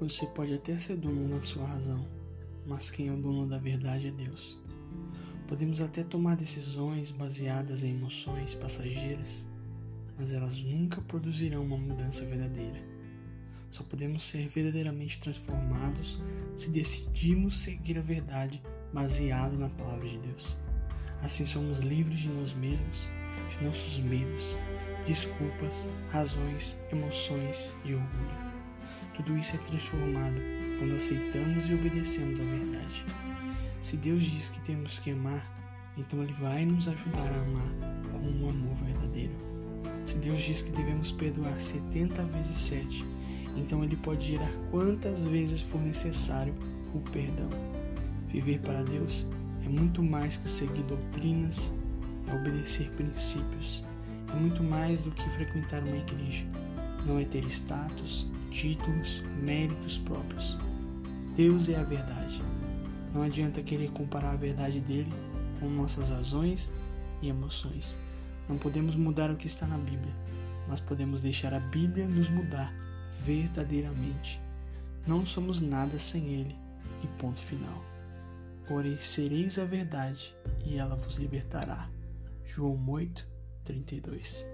Você pode até ser dono da sua razão, mas quem é o dono da verdade é Deus. Podemos até tomar decisões baseadas em emoções passageiras, mas elas nunca produzirão uma mudança verdadeira. Só podemos ser verdadeiramente transformados se decidirmos seguir a verdade baseada na palavra de Deus. Assim somos livres de nós mesmos, de nossos medos, desculpas, razões, emoções e orgulho. Tudo isso é transformado quando aceitamos e obedecemos a verdade. Se Deus diz que temos que amar, então Ele vai nos ajudar a amar com um amor verdadeiro. Se Deus diz que devemos perdoar 70 vezes 7, então Ele pode gerar quantas vezes for necessário o perdão. Viver para Deus é muito mais que seguir doutrinas, é obedecer princípios, é muito mais do que frequentar uma igreja. Não é ter status, títulos, méritos próprios. Deus é a verdade. Não adianta querer comparar a verdade dele com nossas razões e emoções. Não podemos mudar o que está na Bíblia, mas podemos deixar a Bíblia nos mudar verdadeiramente. Não somos nada sem Ele e ponto final. Porém, sereis a verdade e ela vos libertará. João 8, 32